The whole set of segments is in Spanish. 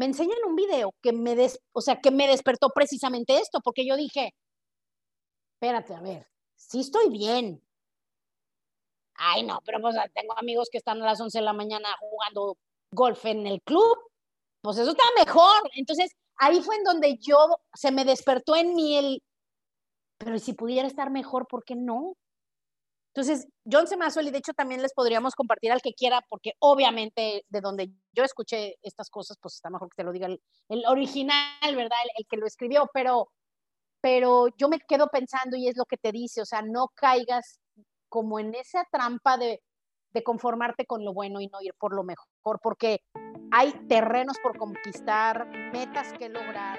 me enseñan un video que me, des, o sea, que me despertó precisamente esto, porque yo dije, espérate, a ver, sí estoy bien. Ay, no, pero pues tengo amigos que están a las 11 de la mañana jugando golf en el club, pues eso está mejor. Entonces, ahí fue en donde yo, se me despertó en mí el, pero si pudiera estar mejor, ¿por qué no? Entonces, John Semazuel, y de hecho también les podríamos compartir al que quiera, porque obviamente de donde yo escuché estas cosas, pues está mejor que te lo diga el, original, ¿verdad? El, que lo escribió, pero, pero yo me quedo pensando y es lo que te dice, o sea, no caigas como en esa trampa de conformarte con lo bueno y no ir por lo mejor, porque hay terrenos por conquistar, metas que lograr.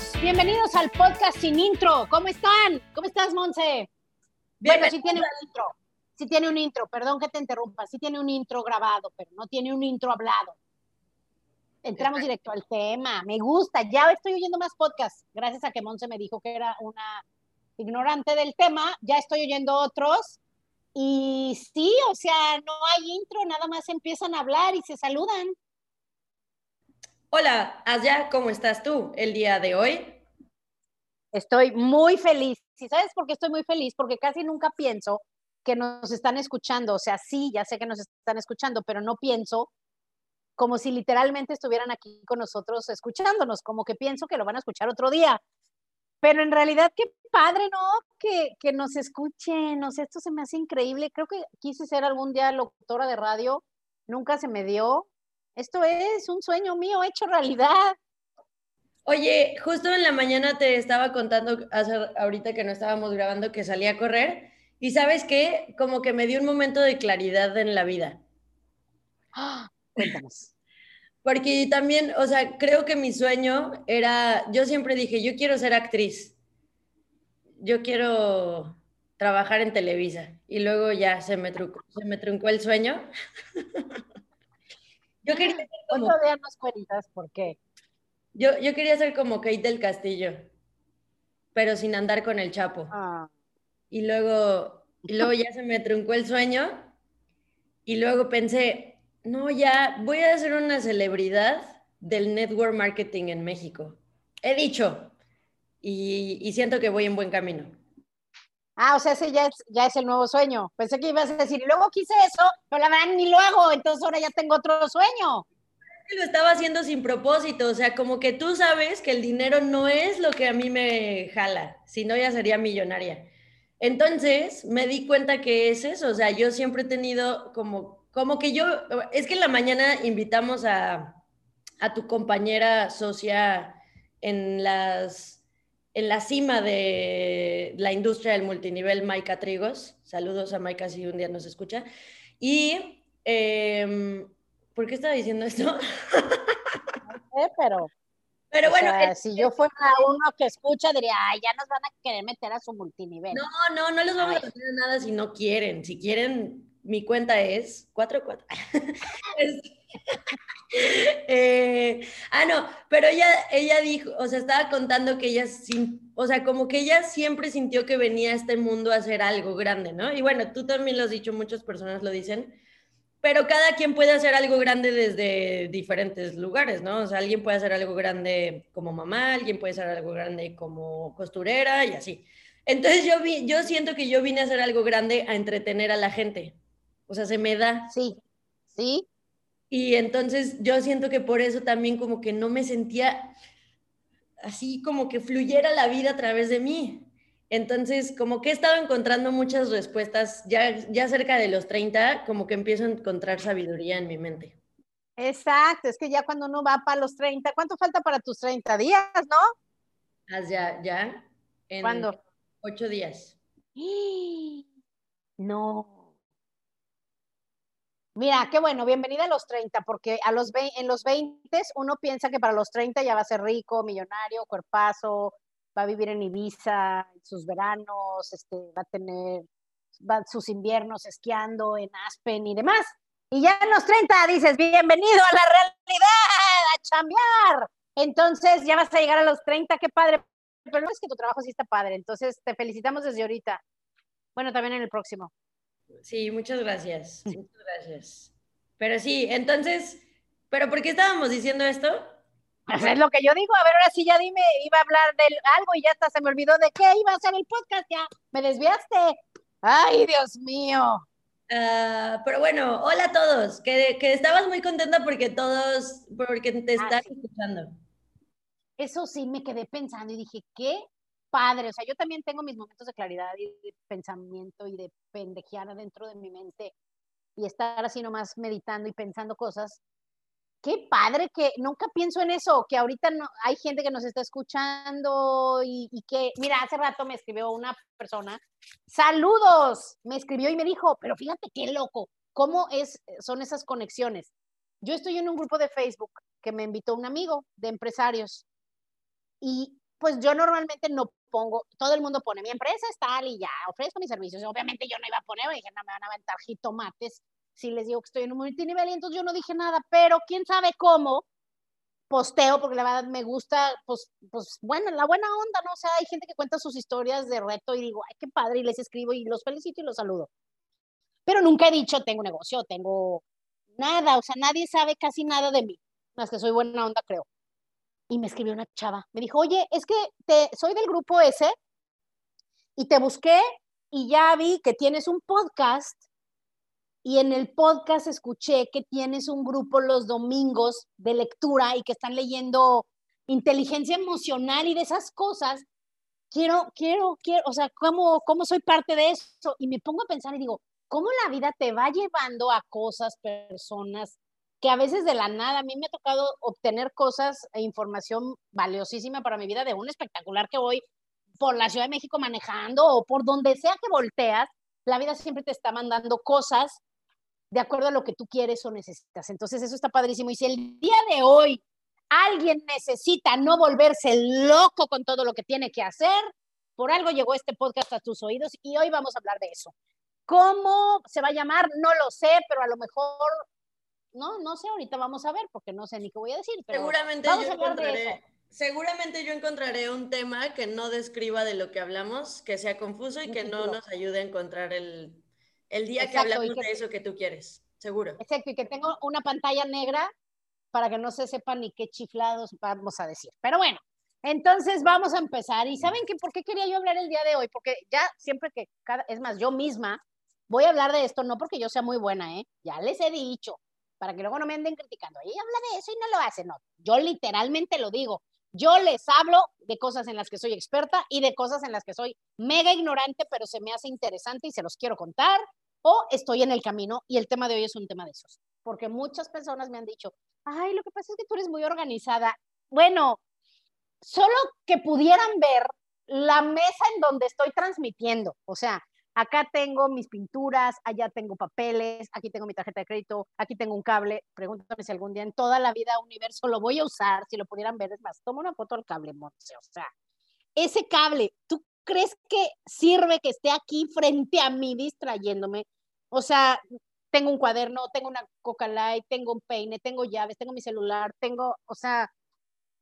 Bienvenidos, bienvenidos al podcast sin intro. ¿Cómo están? ¿Cómo estás, Monse? Bueno, sí tiene un intro. Sí tiene un intro, perdón que te interrumpa. Sí tiene un intro grabado, pero no tiene un intro hablado. Entramos directo al tema. Me gusta. Ya estoy oyendo más podcasts. Gracias a que Monse me dijo que era una ignorante del tema. Ya estoy oyendo otros. Y sí, o sea, no hay intro, nada más empiezan a hablar y se saludan. Hola, Aya, ¿cómo estás tú el día de hoy? Estoy muy feliz. ¿Y sabes por qué estoy muy feliz? Porque casi nunca pienso que nos están escuchando. O sea, sí, ya sé que nos están escuchando, pero no pienso como si literalmente estuvieran aquí con nosotros escuchándonos, como que pienso que lo van a escuchar otro día. Pero en realidad, qué padre, ¿no? Que, que nos escuchen, o sea, esto se me hace increíble. Creo que quise ser algún día locutora de radio, nunca se me dio, esto es un sueño mío hecho realidad. Oye, justo en la mañana te estaba contando, ahorita que no estábamos grabando, que salí a correr. Y sabes qué? Como que me dio un momento de claridad en la vida. ¡Ah! Cuéntanos. Porque también, o sea, creo que mi sueño era, yo siempre dije, yo quiero ser actriz. Yo quiero trabajar en Televisa. Y luego ya se me truncó, se me truncó el sueño. Yo quería ser como... Otro cuentas por qué. Yo, yo quería ser como Kate del Castillo, pero sin andar con el Chapo. Ah. Y luego, y luego ya se me truncó el sueño y luego pensé, no, ya voy a ser una celebridad del network marketing en México. He dicho y, y siento que voy en buen camino. Ah, o sea, ese ya es, ya es el nuevo sueño. Pensé que ibas a decir, y luego quise eso, pero la verdad ni lo hago, entonces ahora ya tengo otro sueño. Lo estaba haciendo sin propósito, o sea, como que tú sabes que el dinero no es lo que a mí me jala, si no ya sería millonaria. Entonces me di cuenta que es eso, o sea, yo siempre he tenido como, como que yo, es que en la mañana invitamos a, a tu compañera socia en las en la cima de la industria del multinivel, Maika Trigos. Saludos a Maika si un día nos escucha. Y, eh, ¿por qué estaba diciendo esto? No sé, pero... Pero bueno, si yo fuera uno que escucha, diría, ay, ya nos van a querer meter a su multinivel. No, no, no les vamos a meter nada si no quieren. Si quieren, mi cuenta es 44. Eh, ah, no, pero ella, ella dijo, o sea, estaba contando que ella, o sea, como que ella siempre sintió que venía a este mundo a hacer algo grande, ¿no? Y bueno, tú también lo has dicho, muchas personas lo dicen, pero cada quien puede hacer algo grande desde diferentes lugares, ¿no? O sea, alguien puede hacer algo grande como mamá, alguien puede hacer algo grande como costurera y así. Entonces yo, vi, yo siento que yo vine a hacer algo grande a entretener a la gente. O sea, se me da. Sí, sí, y entonces yo siento que por eso también como que no me sentía así como que fluyera la vida a través de mí. Entonces, como que he estado encontrando muchas respuestas, ya, ya cerca de los 30, como que empiezo a encontrar sabiduría en mi mente. Exacto, es que ya cuando uno va para los 30, ¿cuánto falta para tus 30 días, no? Ah, ya, ya. En ¿Cuándo? Ocho días. No. Mira, qué bueno, bienvenida a los 30, porque a los en los 20 uno piensa que para los 30 ya va a ser rico, millonario, cuerpazo, va a vivir en Ibiza, sus veranos, este, va a tener va, sus inviernos esquiando en Aspen y demás. Y ya en los 30 dices, bienvenido a la realidad, a chambear. Entonces ya vas a llegar a los 30, qué padre. Pero no es que tu trabajo sí está padre, entonces te felicitamos desde ahorita. Bueno, también en el próximo. Sí, muchas gracias. Muchas gracias. Pero sí, entonces, ¿pero por qué estábamos diciendo esto? Pues es lo que yo digo. A ver, ahora sí ya dime, iba a hablar de algo y ya hasta se me olvidó de qué iba a ser el podcast, ya me desviaste. Ay, Dios mío. Ah, pero bueno, hola a todos, que, que, estabas muy contenta porque todos, porque te ah, están escuchando. Eso sí, me quedé pensando y dije, qué padre, o sea, yo también tengo mis momentos de claridad y de pensamiento y de pendejear dentro de mi mente y estar así nomás meditando y pensando cosas. Qué padre que nunca pienso en eso, que ahorita no, hay gente que nos está escuchando y, y que, mira, hace rato me escribió una persona, saludos, me escribió y me dijo, pero fíjate qué loco, cómo es, son esas conexiones. Yo estoy en un grupo de Facebook que me invitó un amigo de empresarios y pues yo normalmente no pongo, todo el mundo pone, mi empresa es tal y ya, ofrezco mis servicios. Obviamente yo no iba a poner, dije, no me van a aventar jitomates si les digo que estoy en un multinivel y entonces yo no dije nada, pero quién sabe cómo posteo, porque la verdad me gusta, pues, pues bueno, la buena onda, ¿no? O sea, hay gente que cuenta sus historias de reto y digo, ay, qué padre, y les escribo y los felicito y los saludo. Pero nunca he dicho, tengo negocio, tengo nada, o sea, nadie sabe casi nada de mí, más que soy buena onda, creo y me escribió una chava. Me dijo, oye, es que te, soy del grupo ese y te busqué y ya vi que tienes un podcast y en el podcast escuché que tienes un grupo los domingos de lectura y que están leyendo inteligencia emocional y de esas cosas. Quiero, quiero, quiero, o sea, ¿cómo, cómo soy parte de eso? Y me pongo a pensar y digo, ¿cómo la vida te va llevando a cosas, personas, que a veces de la nada, a mí me ha tocado obtener cosas e información valiosísima para mi vida de un espectacular que voy por la Ciudad de México manejando o por donde sea que volteas, la vida siempre te está mandando cosas de acuerdo a lo que tú quieres o necesitas. Entonces eso está padrísimo. Y si el día de hoy alguien necesita no volverse loco con todo lo que tiene que hacer, por algo llegó este podcast a tus oídos y hoy vamos a hablar de eso. ¿Cómo se va a llamar? No lo sé, pero a lo mejor no, no sé, ahorita vamos a ver, porque no sé ni qué voy a decir, pero seguramente vamos yo a encontraré, Seguramente yo encontraré un tema que no describa de lo que hablamos, que sea confuso y que no nos ayude a encontrar el, el día que hablamos de eso que tú quieres, seguro. Exacto, y que tengo una pantalla negra para que no se sepa ni qué chiflados vamos a decir. Pero bueno, entonces vamos a empezar. ¿Y saben qué, por qué quería yo hablar el día de hoy? Porque ya siempre que, cada, es más, yo misma voy a hablar de esto, no porque yo sea muy buena, ¿eh? Ya les he dicho, para que luego no me anden criticando. Ella habla de eso y no lo hace. No, yo literalmente lo digo. Yo les hablo de cosas en las que soy experta y de cosas en las que soy mega ignorante, pero se me hace interesante y se los quiero contar. O estoy en el camino y el tema de hoy es un tema de esos. Porque muchas personas me han dicho, ay, lo que pasa es que tú eres muy organizada. Bueno, solo que pudieran ver la mesa en donde estoy transmitiendo. O sea, acá tengo mis pinturas, allá tengo papeles, aquí tengo mi tarjeta de crédito, aquí tengo un cable. Pregúntame si algún día en toda la vida universo lo voy a usar, si lo pudieran ver, es más, toma una foto del cable, Monse, o sea, ese cable, ¿tú crees que sirve que esté aquí frente a mí distrayéndome? O sea, tengo un cuaderno, tengo una Coca Light, tengo un peine, tengo llaves, tengo mi celular, tengo, o sea,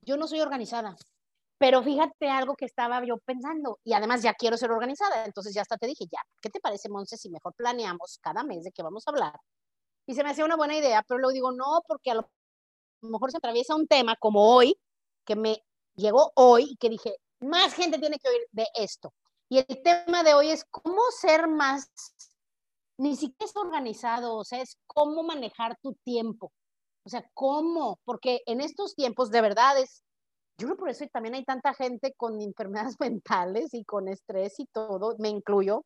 yo no soy organizada. Pero fíjate algo que estaba yo pensando, y además ya quiero ser organizada, entonces ya hasta te dije, ya, ¿qué te parece, Monse, si mejor planeamos cada mes de qué vamos a hablar? Y se me hacía una buena idea, pero luego digo, no, porque a lo mejor se atraviesa un tema como hoy, que me llegó hoy y que dije, más gente tiene que oír de esto. Y el tema de hoy es cómo ser más, ni siquiera es organizado, o sea, es cómo manejar tu tiempo. O sea, cómo, porque en estos tiempos de verdad es yo creo por eso también hay tanta gente con enfermedades mentales y con estrés y todo, me incluyo,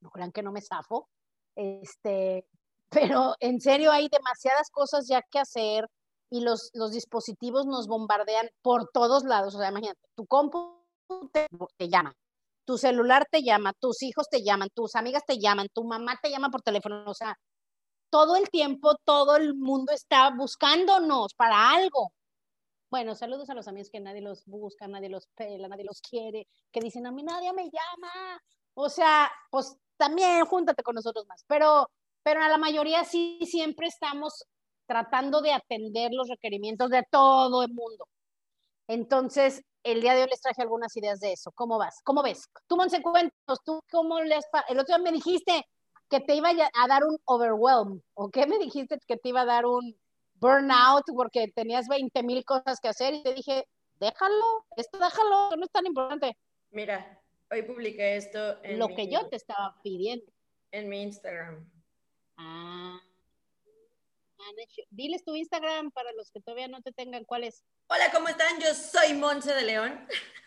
no crean que no me zafo, este, pero en serio hay demasiadas cosas ya que hacer y los, los dispositivos nos bombardean por todos lados, o sea, imagínate, tu compu te, te llama, tu celular te llama, tus hijos te llaman, tus amigas te llaman, tu mamá te llama por teléfono, o sea, todo el tiempo, todo el mundo está buscándonos para algo. Bueno, saludos a los amigos que nadie los busca, nadie los pela, nadie los quiere, que dicen a mí nadie me llama. O sea, pues también júntate con nosotros más. Pero, pero a la mayoría sí siempre estamos tratando de atender los requerimientos de todo el mundo. Entonces, el día de hoy les traje algunas ideas de eso. ¿Cómo vas? ¿Cómo ves? Tú, Monse, cuéntanos, ¿tú cómo les... El otro día me dijiste que te iba a dar un overwhelm, ¿o qué me dijiste que te iba a dar un burnout porque tenías 20 mil cosas que hacer y te dije, déjalo, esto déjalo, no es tan importante. Mira, hoy publiqué esto en Lo que yo te estaba pidiendo. En mi Instagram. Ah. Diles tu Instagram para los que todavía no te tengan. ¿Cuál es? Hola, ¿cómo están? Yo soy Monse de León.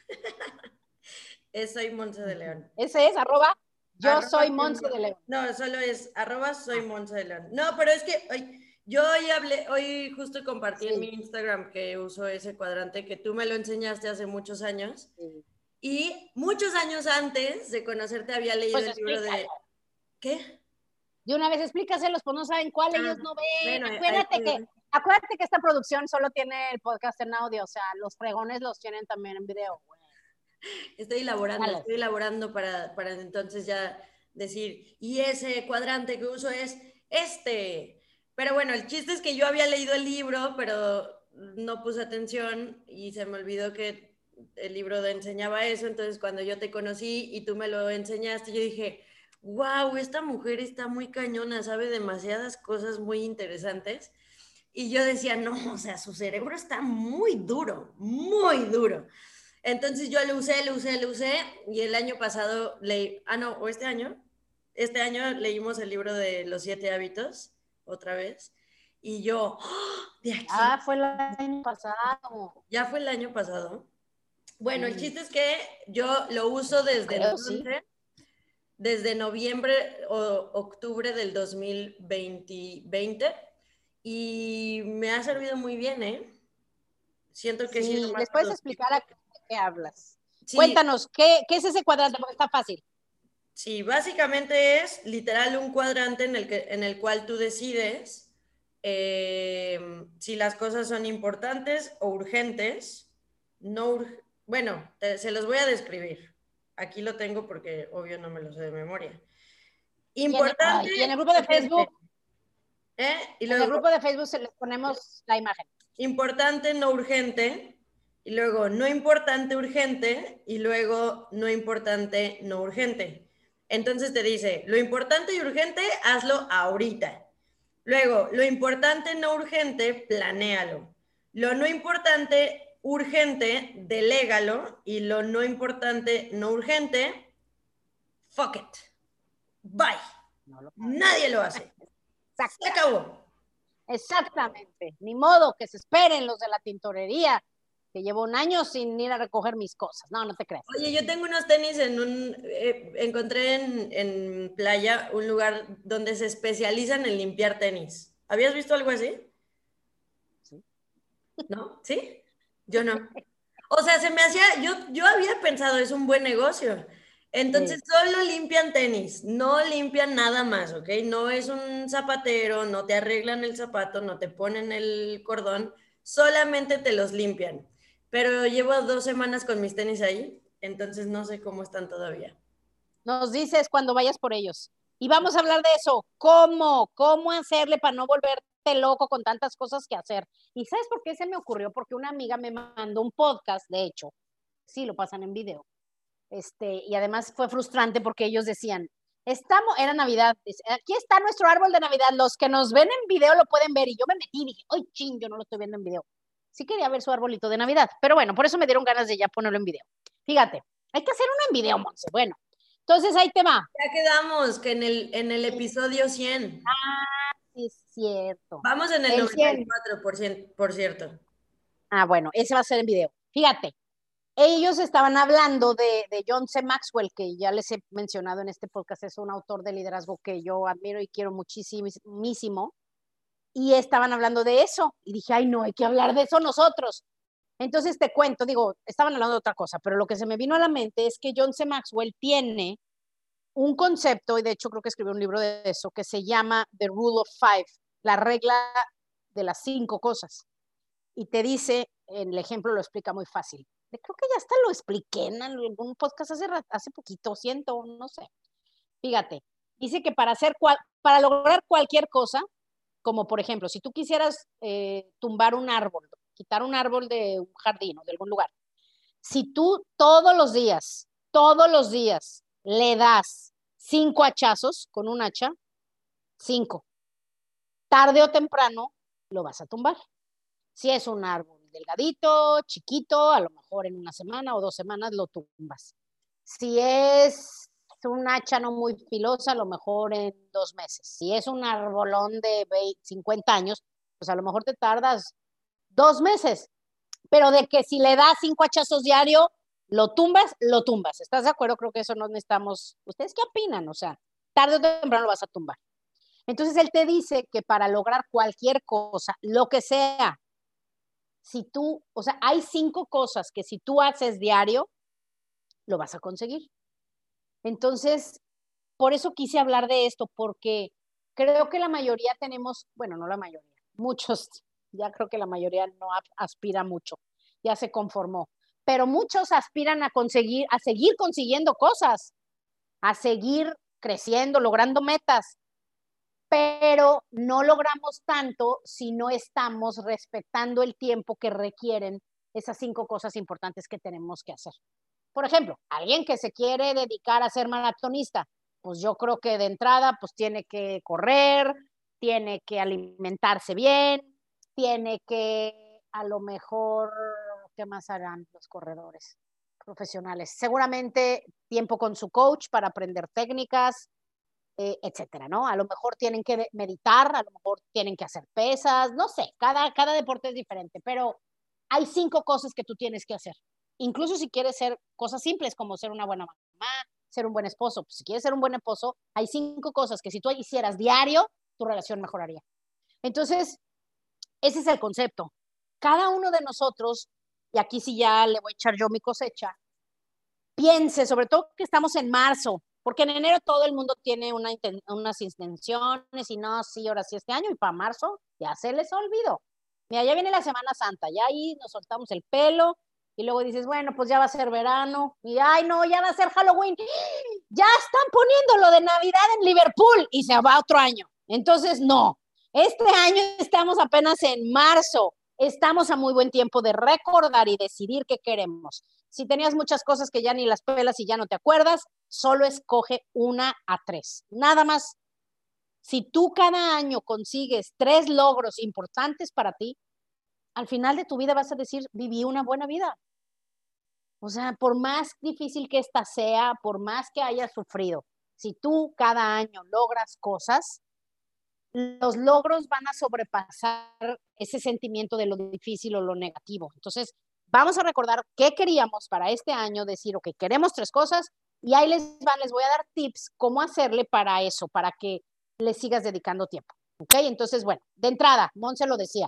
soy Monse de León. Ese es arroba. Yo soy Monse de León. No, solo es arroba soy Monse de León. No, pero es que hoy, yo hoy hablé, hoy justo compartí en mi Instagram que uso ese cuadrante que tú me lo enseñaste hace muchos años. Y muchos años antes de conocerte había leído pues el libro de. ¿Qué? De una vez explícaselos, pues no saben cuál, ellos ah, no ven. acuérdate, que, acuérdate que esta producción solo tiene el podcast en audio, o sea, los fregones los tienen también en video. Estoy elaborando, estoy elaborando para, para entonces ya decir, y ese cuadrante que uso es este. Pero bueno, el chiste es que yo había leído el libro, pero no puse atención y se me olvidó que el libro enseñaba eso. Entonces, cuando yo te conocí y tú me lo enseñaste, yo dije, wow, esta mujer está muy cañona, sabe demasiadas cosas muy interesantes. Y yo decía, no, o sea, su cerebro está muy duro, muy duro. Entonces yo lo usé, lo usé, lo usé, y el año pasado leí, ah, no, o este año, este año leímos el libro de los siete hábitos, otra vez, y yo, ¡oh! Ah, fue el año pasado. Ya fue el año pasado. Bueno, el chiste es que yo lo uso desde entonces, desde noviembre o octubre del 2020 y me ha servido muy bien, ¿eh? Siento que sí. ¿Les puedes explicar a qué hablas? Cuéntanos, ¿qué, es ese cuadrante? Porque está fácil. Sí, básicamente es literal un cuadrante en el, que, en el cual tú decides eh, si las cosas son importantes o urgentes. No bueno, se los voy a describir. Aquí lo tengo porque obvio no me lo sé de memoria. Importante. Y en el, grupo de Facebook. ¿Eh? Y en el grupo de Facebook se les ponemos la imagen. Importante, no urgente. Y luego no importante, urgente. Y luego no importante, no urgente. Entonces te dice, lo importante y urgente, hazlo ahorita. Luego, lo importante, no urgente, planéalo. Lo no importante, urgente, delégalo y lo no importante, no urgente, fuck it. Bye. Nadie lo hace. Se acabó. Exactamente. Ni modo que se esperen los de la tintorería, que llevo un año sin ir a recoger mis cosas. No, no te creas. Oye, yo tengo unos tenis en un. Eh, encontré en, en playa un lugar donde se especializan en limpiar tenis. ¿Habías visto algo así? Sí. ¿No? ¿Sí? Yo no. O sea, se me hacía, yo, yo había pensado, es un buen negocio. Entonces, solo limpian tenis, no limpian nada más, ¿ok? No es un zapatero, no te arreglan el zapato, no te ponen el cordón, solamente te los limpian. Pero llevo dos semanas con mis tenis ahí, entonces no sé cómo están todavía. Nos dices cuando vayas por ellos. Y vamos a hablar de eso. ¿Cómo? ¿Cómo hacerle para no volver loco con tantas cosas que hacer. ¿Y sabes por qué se me ocurrió? Porque una amiga me mandó un podcast, de hecho, sí, lo pasan en video. Este, y además fue frustrante porque ellos decían, estamos, era Navidad, aquí está nuestro árbol de Navidad, los que nos ven en video lo pueden ver. Y yo me metí y dije, ¡ay, ching! Yo no lo estoy viendo en video. Sí quería ver su arbolito de Navidad, pero bueno, por eso me dieron ganas de ya ponerlo en video. Fíjate, hay que hacer uno en video, Monse. Bueno, entonces ahí te va. Ya quedamos, que en el, en el episodio 100. Ah, sí, es cierto. Vamos en el, 94%, por cierto. Ah, bueno, ese va a ser el video. Fíjate, ellos estaban hablando de, de, John C. Maxwell, que ya les he mencionado en este podcast, es un autor de liderazgo que yo admiro y quiero muchísimo. Y estaban hablando de eso. Y dije, ay, no, hay que hablar de eso nosotros. Entonces te cuento, digo, estaban hablando de otra cosa, pero lo que se me vino a la mente es que John C. Maxwell tiene un concepto, y de hecho creo que escribió un libro de eso, que se llama The Rule of Five, la regla de las cinco cosas. Y te dice, en el ejemplo lo explica muy fácil. Creo que ya hasta lo expliqué en algún podcast hace, hace poquito, siento, no sé. Fíjate, dice que para, hacer cual, para lograr cualquier cosa, como por ejemplo, si tú quisieras eh, tumbar un árbol, quitar un árbol de un jardín o de algún lugar, si tú todos los días, todos los días le das cinco hachazos con un hacha, cinco, tarde o temprano lo vas a tumbar. Si es un árbol delgadito, chiquito, a lo mejor en una semana o dos semanas lo tumbas. Si es un hacha no muy filosa, a lo mejor en dos meses. Si es un arbolón de 50 años, pues a lo mejor te tardas dos meses. Pero de que si le das cinco hachazos diario, lo tumbas, lo tumbas. ¿Estás de acuerdo? Creo que eso no necesitamos. ¿Ustedes qué opinan? O sea, tarde o temprano lo vas a tumbar. Entonces él te dice que para lograr cualquier cosa, lo que sea, si tú, o sea, hay cinco cosas que si tú haces diario, lo vas a conseguir. Entonces, por eso quise hablar de esto, porque creo que la mayoría tenemos, bueno, no la mayoría, muchos, ya creo que la mayoría no aspira mucho, ya se conformó, pero muchos aspiran a conseguir, a seguir consiguiendo cosas, a seguir creciendo, logrando metas, pero no logramos tanto si no estamos respetando el tiempo que requieren esas cinco cosas importantes que tenemos que hacer. Por ejemplo, alguien que se quiere dedicar a ser maratonista, pues yo creo que de entrada, pues tiene que correr, tiene que alimentarse bien, tiene que a lo mejor, ¿qué más harán los corredores profesionales? Seguramente tiempo con su coach para aprender técnicas, eh, etcétera, ¿no? A lo mejor tienen que meditar, a lo mejor tienen que hacer pesas, no sé, cada, cada deporte es diferente, pero hay cinco cosas que tú tienes que hacer. Incluso si quieres ser cosas simples como ser una buena mamá, ser un buen esposo, pues si quieres ser un buen esposo, hay cinco cosas que si tú hicieras diario, tu relación mejoraría. Entonces, ese es el concepto. Cada uno de nosotros, y aquí sí ya le voy a echar yo mi cosecha, piense, sobre todo que estamos en marzo, porque en enero todo el mundo tiene una, unas intenciones y no, sí, ahora sí este año y para marzo ya se les olvidó. Mira, ya viene la Semana Santa, ya ahí nos soltamos el pelo y luego dices, bueno, pues ya va a ser verano y ay, no, ya va a ser Halloween. Ya están poniendo lo de Navidad en Liverpool y se va otro año. Entonces, no, este año estamos apenas en marzo. Estamos a muy buen tiempo de recordar y decidir qué queremos. Si tenías muchas cosas que ya ni las pelas y ya no te acuerdas, solo escoge una a tres. Nada más. Si tú cada año consigues tres logros importantes para ti, al final de tu vida vas a decir, viví una buena vida. O sea, por más difícil que esta sea, por más que hayas sufrido, si tú cada año logras cosas, los logros van a sobrepasar ese sentimiento de lo difícil o lo negativo. Entonces, Vamos a recordar qué queríamos para este año, decir, ok, queremos tres cosas y ahí les, van, les voy a dar tips cómo hacerle para eso, para que le sigas dedicando tiempo. ¿Ok? Entonces, bueno, de entrada, Monse lo decía,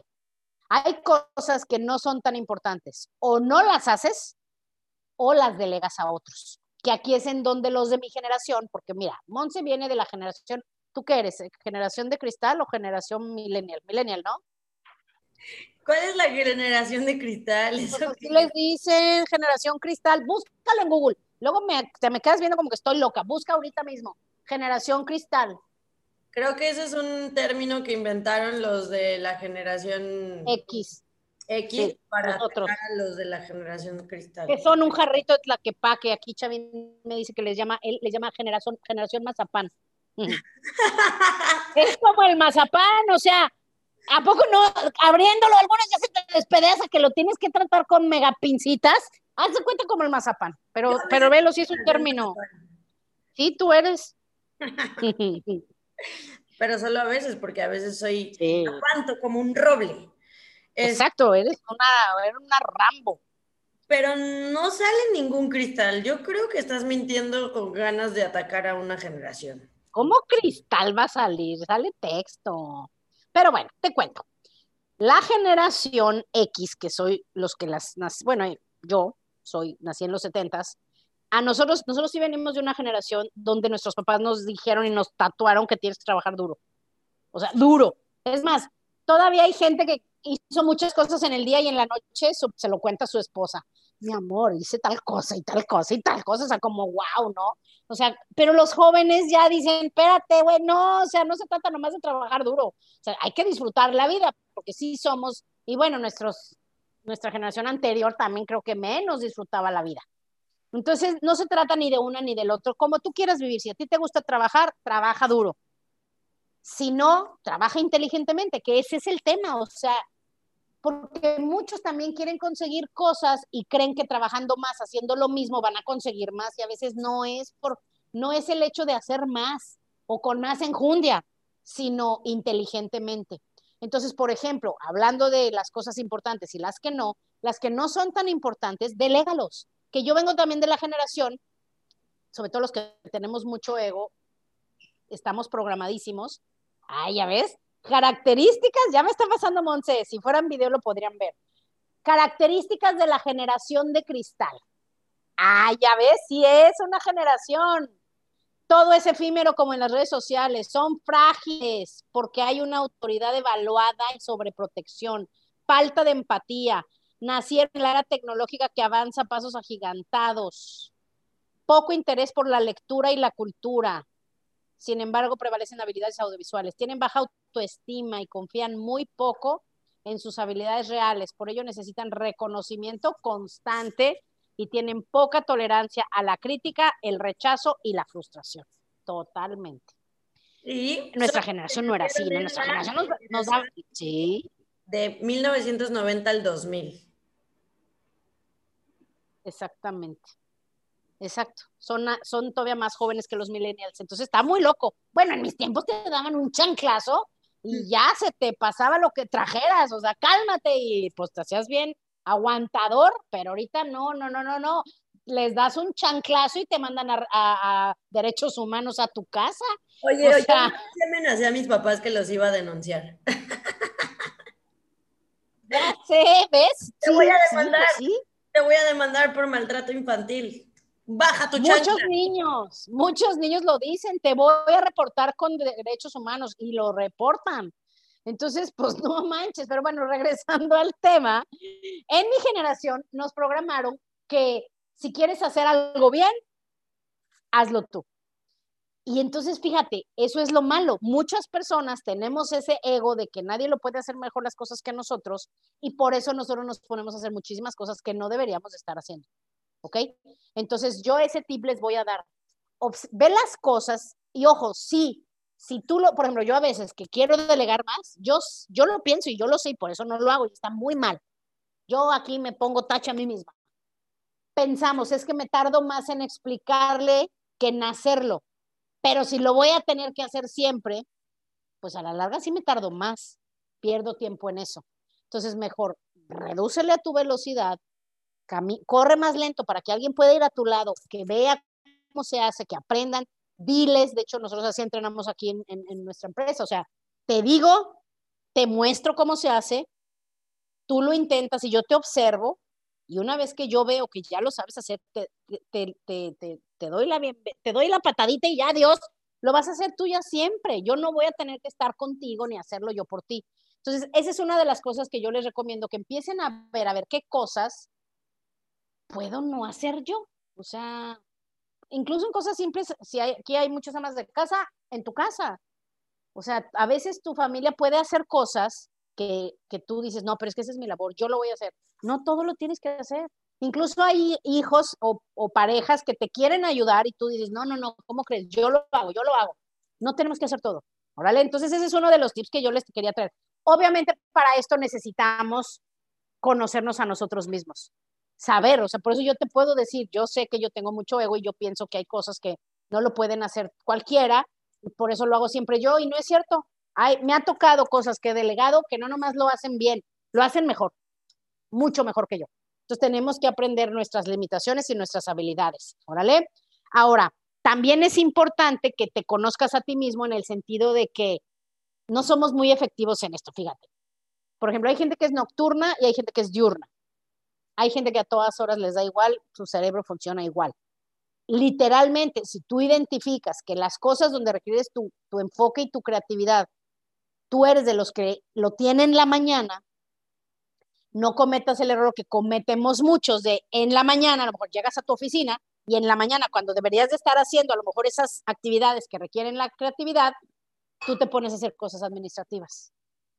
hay cosas que no son tan importantes, o no las haces o las delegas a otros, que aquí es en donde los de mi generación, porque mira, Monse viene de la generación, ¿tú qué eres? ¿Generación de cristal o generación millennial? Millennial, ¿no? ¿Cuál es la generación de cristal? Pues les dicen generación cristal, búscalo en Google. Luego me, te me quedas viendo como que estoy loca. Busca ahorita mismo. Generación cristal. Creo que ese es un término que inventaron los de la generación X. X para nosotros. a los de la generación cristal. Que son un jarrito de tlaquepaque. Aquí Chavín me dice que les llama, él les llama generación, generación mazapán. es como el mazapán, o sea, ¿A poco no? Abriéndolo, algunas ya se te despedaza que lo tienes que tratar con megapincitas. Haz de cuenta como el mazapán, pero, pero velo si es un término. Sí, tú eres. pero solo a veces, porque a veces soy sí. como un roble. Exacto, eres una, eres una Rambo. Pero no sale ningún cristal. Yo creo que estás mintiendo con ganas de atacar a una generación. ¿Cómo cristal va a salir? Sale texto. Pero bueno, te cuento. La generación X, que soy los que las, bueno, yo soy, nací en los 70 a nosotros, nosotros sí venimos de una generación donde nuestros papás nos dijeron y nos tatuaron que tienes que trabajar duro. O sea, duro. Es más, todavía hay gente que hizo muchas cosas en el día y en la noche se lo cuenta a su esposa. Mi amor, hice tal cosa y tal cosa y tal cosa, o sea, como wow, ¿no? O sea, pero los jóvenes ya dicen, espérate, güey, no, o sea, no se trata nomás de trabajar duro, o sea, hay que disfrutar la vida, porque sí somos, y bueno, nuestros, nuestra generación anterior también creo que menos disfrutaba la vida. Entonces, no se trata ni de una ni del otro, como tú quieras vivir, si a ti te gusta trabajar, trabaja duro. Si no, trabaja inteligentemente, que ese es el tema, o sea, porque muchos también quieren conseguir cosas y creen que trabajando más, haciendo lo mismo, van a conseguir más y a veces no es por no es el hecho de hacer más o con más enjundia, sino inteligentemente. Entonces, por ejemplo, hablando de las cosas importantes y las que no, las que no son tan importantes, delégalos. Que yo vengo también de la generación, sobre todo los que tenemos mucho ego, estamos programadísimos. Ay, ya ves, Características, ya me está pasando Monse, si fueran video lo podrían ver. Características de la generación de cristal. Ah, ya ves, sí es una generación. Todo es efímero como en las redes sociales. Son frágiles porque hay una autoridad evaluada y sobreprotección. Falta de empatía. Nacieron en la era tecnológica que avanza a pasos agigantados. Poco interés por la lectura y la cultura sin embargo, prevalecen habilidades audiovisuales. Tienen baja autoestima y confían muy poco en sus habilidades reales. Por ello necesitan reconocimiento constante y tienen poca tolerancia a la crítica, el rechazo y la frustración. Totalmente. Y nuestra generación no era así, nuestra generación nos, nos da... Sí. De 1990 al 2000. Exactamente. Exacto, son, son todavía más jóvenes que los millennials, entonces está muy loco. Bueno, en mis tiempos te daban un chanclazo y ya se te pasaba lo que trajeras, o sea, cálmate y pues te hacías bien aguantador, pero ahorita no, no, no, no, no. Les das un chanclazo y te mandan a, derechos humanos a tu casa. Oye, oye, sea, yo amenacé a mis papás que los iba a denunciar. Ya sé, ¿ves? Te voy a demandar. Sí, Te voy a demandar por maltrato infantil. Baja tu Muchos niños, muchos niños lo dicen, te voy a reportar con derechos humanos y lo reportan. Entonces, pues no manches, pero bueno, regresando al tema, en mi generación nos programaron que si quieres hacer algo bien, hazlo tú. Y entonces, fíjate, eso es lo malo. Muchas personas tenemos ese ego de que nadie lo puede hacer mejor las cosas que nosotros y por eso nosotros nos ponemos a hacer muchísimas cosas que no deberíamos estar haciendo. ¿ok? Entonces yo ese tip les voy a dar. ve las cosas y ojo, sí, si tú lo, por ejemplo, yo a veces que quiero delegar más, yo, yo lo pienso y yo lo sé y por eso no lo hago y está muy mal. Yo aquí me pongo tacha a mí misma. Pensamos, es que me tardo más en explicarle que en hacerlo, pero si lo voy a tener que hacer siempre, pues a la larga sí me tardo más, pierdo tiempo en eso. Entonces, mejor redúcele a tu velocidad, corre más lento para que alguien pueda ir a tu lado, que vea cómo se hace, que aprendan, diles, de hecho nosotros así entrenamos aquí en, nuestra empresa, o sea, te digo, te muestro cómo se hace, tú lo intentas y yo te observo, y una vez que yo veo que ya lo sabes hacer, te, doy, la te doy la patadita y ya, Dios, lo vas a hacer tú ya siempre. Yo no voy a tener que estar contigo ni hacerlo yo por ti. Entonces, esa es una de las cosas que yo les recomiendo, que empiecen a ver, a ver qué cosas puedo no hacer yo. O sea, incluso en cosas simples, si hay, aquí hay muchas amas de casa, en tu casa. O sea, a veces tu familia puede hacer cosas que, que tú dices, no, pero es que esa es mi labor, yo lo voy a hacer. No todo lo tienes que hacer. Incluso hay hijos o, parejas que te quieren ayudar y tú dices, no, no, no, ¿cómo crees? Yo lo hago, yo lo hago. No tenemos que hacer todo. Órale, entonces ese es uno de los tips que yo les quería traer. Obviamente para esto necesitamos conocernos a nosotros mismos saber, o sea, por eso yo te puedo decir, yo sé que yo tengo mucho ego y yo pienso que hay cosas que no lo pueden hacer cualquiera, y por eso lo hago siempre yo, y no es cierto. Hay, me ha tocado cosas que he delegado que no nomás lo hacen bien, lo hacen mejor, mucho mejor que yo. Entonces tenemos que aprender nuestras limitaciones y nuestras habilidades. Órale. Ahora, también es importante que te conozcas a ti mismo en el sentido de que no somos muy efectivos en esto, fíjate. Por ejemplo, hay gente que es nocturna y hay gente que es diurna. Hay gente que a todas horas les da igual, su cerebro funciona igual. literalmente, si tú identificas que las cosas donde requieres tu, tu enfoque y tu creatividad, tú eres de los que lo tienen en la mañana, no cometas el error que cometemos muchos de en la mañana, a lo mejor llegas a tu oficina y en la mañana cuando deberías de estar haciendo a lo mejor esas actividades que requieren la creatividad, tú te pones a hacer cosas administrativas.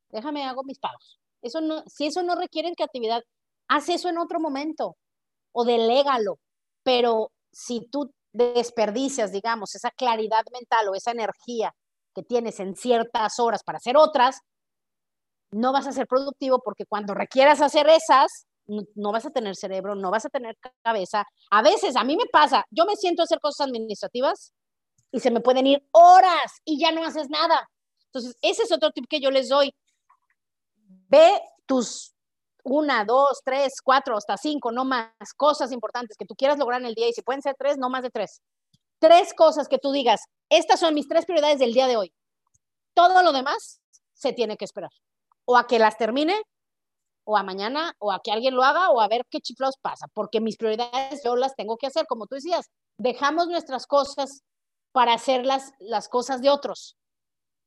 Déjame hago mis pagos. Eso no, si eso no requiere creatividad, haz eso en otro momento o delégalo. Pero si tú desperdicias, digamos, esa claridad mental o esa energía que tienes en ciertas horas para hacer otras, no vas a ser productivo porque cuando requieras hacer esas, no, vas a tener cerebro, no vas a tener cabeza. A veces, a mí me pasa, yo me siento a hacer cosas administrativas y se me pueden ir horas y ya no haces nada. Entonces, ese es otro tip que yo les doy. Ve tus una, dos, tres, cuatro, hasta cinco, no más cosas importantes que tú quieras lograr en el día y si pueden ser tres, no más de tres. Tres cosas que tú digas, estas son mis tres prioridades del día de hoy. Todo lo demás se tiene que esperar o a que las termine, o a mañana, o a que alguien lo haga, o a ver qué chiflados pasa, porque mis prioridades yo las tengo que hacer, como tú decías, dejamos nuestras cosas para hacer las, las cosas de otros.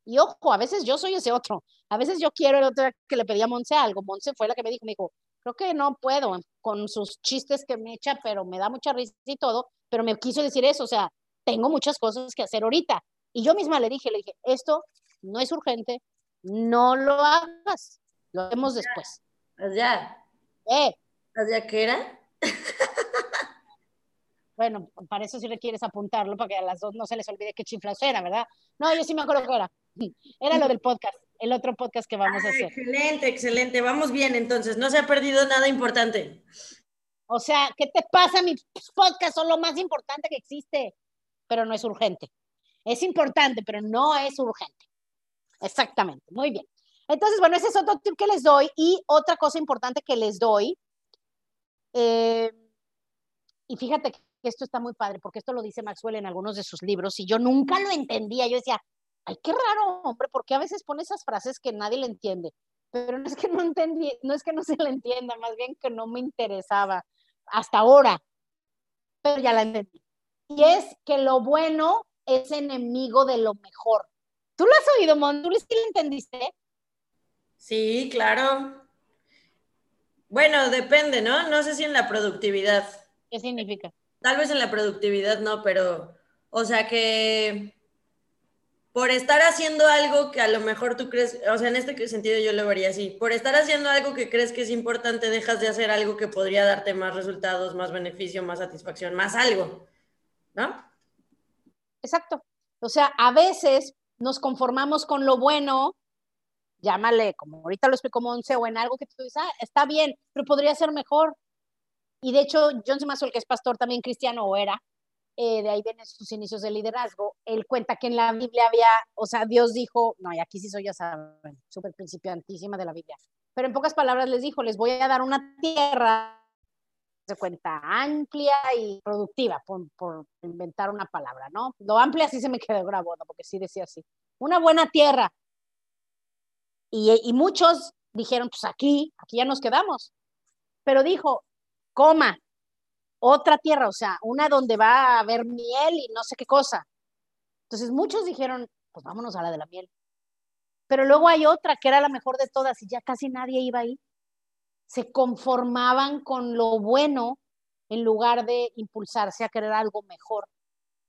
Y ojo, a veces yo soy ese otro, a veces yo quiero el otro que le pedía a Monse algo, Monse fue la que me dijo, me dijo, creo que no puedo con sus chistes que me echa, pero me da mucha risa y todo, pero me quiso decir eso, o sea, tengo muchas cosas que hacer ahorita. Y yo misma le dije, le dije, esto no es urgente, no lo hagas, lo hacemos después. Ya. ¿Eh? ¿Ya qué era? bueno, para eso sí le quieres apuntarlo, para que a las dos no se les olvide qué chiflas era, ¿verdad? No, yo sí me acuerdo que era. Era lo del podcast, el otro podcast que vamos a hacer. Excelente, excelente. Vamos bien entonces, no se ha perdido nada importante. O sea, ¿qué te pasa? Mis podcasts son lo más importante que existe, pero no es urgente. Es importante, pero no es urgente. Exactamente, muy bien. Entonces, bueno, ese es otro tip que les doy. Y otra cosa importante que les doy, eh, y fíjate que esto está muy padre, porque esto lo dice Maxwell en algunos de sus libros, y yo nunca lo entendía. Yo decía, ay, qué raro, hombre, porque a veces pone esas frases que nadie le entiende. Pero no es que no entendí, no es que no se le entienda, más bien que no me interesaba hasta ahora. Pero ya la entendí. Y es que lo bueno es enemigo de lo mejor. ¿Tú lo has oído, Mon? ¿Tú lo entendiste? Sí, claro. Bueno, depende, ¿no? No sé si en la productividad. ¿Qué significa? Tal vez en la productividad no, pero, o sea que por estar haciendo algo que a lo mejor tú crees, o sea, en este sentido yo lo vería así, por estar haciendo algo que crees que es importante, dejas de hacer algo que podría darte más resultados, más beneficio, más satisfacción, más algo, ¿no? Exacto. O sea, a veces nos conformamos con lo bueno, llámale, como ahorita lo explico Monse, o en algo que tú dices, ah, está bien, pero podría ser mejor. Y de hecho, John el que es pastor también cristiano, o era, eh, de ahí vienen sus inicios de liderazgo, él cuenta que en la Biblia había, o sea, Dios dijo, no, y aquí sí soy, ya saben, súper principiantísima de la Biblia, pero en pocas palabras les dijo, les voy a dar una tierra se cuenta amplia y productiva, por, inventar una palabra, ¿no? Lo amplia sí se me quedó grabado, porque sí decía así. Una buena tierra. Y, y muchos dijeron, pues aquí, aquí ya nos quedamos. Pero dijo, coma, otra tierra, o sea, una donde va a haber miel y no sé qué cosa. Entonces muchos dijeron, pues vámonos a la de la miel. Pero luego hay otra que era la mejor de todas y ya casi nadie iba ahí se conformaban con lo bueno en lugar de impulsarse a querer algo mejor.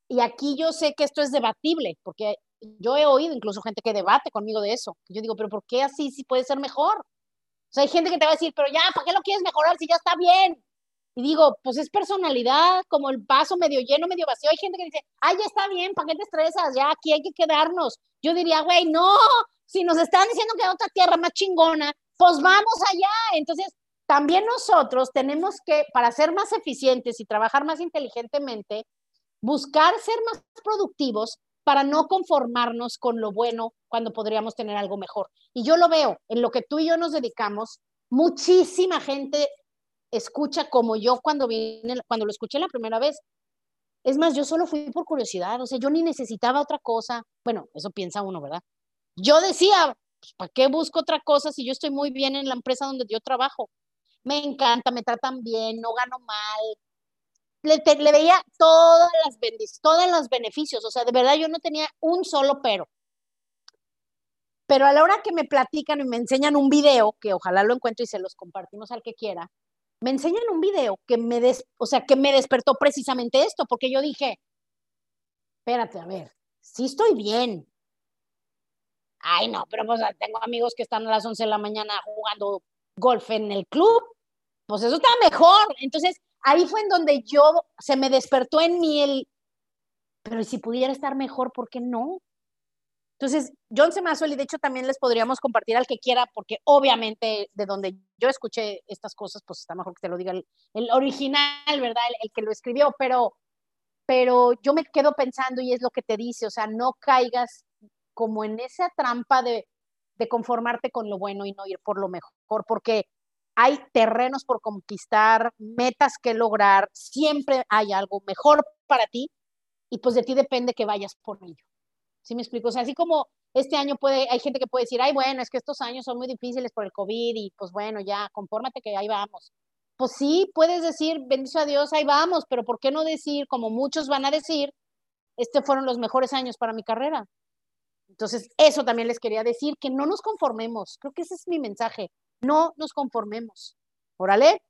Y aquí yo sé que esto es debatible, porque yo he oído incluso gente que debate conmigo de eso. Yo digo, pero ¿por qué así si puede ser mejor? O sea, hay gente que te va a decir, pero ya, ¿para qué lo quieres mejorar si ya está bien? Y digo, pues es personalidad, como el vaso medio lleno, medio vacío. Hay gente que dice, ay, ya está bien, ¿para qué te estresas? Ya, aquí hay que quedarnos. Yo diría, güey, no, si nos están diciendo que hay otra tierra más chingona, pues vamos allá. Entonces, también nosotros tenemos que, para ser más eficientes y trabajar más inteligentemente, buscar ser más productivos para no conformarnos con lo bueno cuando podríamos tener algo mejor. Y yo lo veo, en lo que tú y yo nos dedicamos, muchísima gente escucha como yo cuando vine, cuando lo escuché la primera vez. Es más, yo solo fui por curiosidad, o sea, yo ni necesitaba otra cosa. Bueno, eso piensa uno, ¿verdad? Yo decía, pues, ¿para qué busco otra cosa si yo estoy muy bien en la empresa donde yo trabajo? Me encanta, me tratan bien, no gano mal. le, le veía todas las todos los beneficios, o sea, de verdad yo no tenía un solo pero. Pero a la hora que me platican y me enseñan un video, que ojalá lo encuentre y se los compartimos al que quiera, me enseñan un video que me, des, o sea, que me despertó precisamente esto, porque yo dije, espérate, a ver, sí estoy bien. Ay, no, pero pues tengo amigos que están a las 11 de la mañana jugando golf en el club, pues eso está mejor. Entonces, ahí fue en donde yo, se me despertó en mí el, pero si pudiera estar mejor, ¿por qué no? Entonces, John Semazuel, y de hecho también les podríamos compartir al que quiera, porque obviamente de donde yo escuché estas cosas, pues está mejor que te lo diga el, original, ¿verdad? El, que lo escribió, pero, pero yo me quedo pensando y es lo que te dice, o sea, no caigas como en esa trampa de, conformarte con lo bueno y no ir por lo mejor, porque hay terrenos por conquistar, metas que lograr, siempre hay algo mejor para ti y pues de ti depende que vayas por ello. ¿Sí me explico? O sea, así como este año puede, hay gente que puede decir, ay, bueno, es que estos años son muy difíciles por el COVID y pues bueno, ya, confórmate que ahí vamos. Pues sí, puedes decir, bendice a Dios, ahí vamos, pero ¿por qué no decir, como muchos van a decir, este fueron los mejores años para mi carrera? Entonces, eso también les quería decir, que no nos conformemos. Creo que ese es mi mensaje. No nos conformemos. Órale.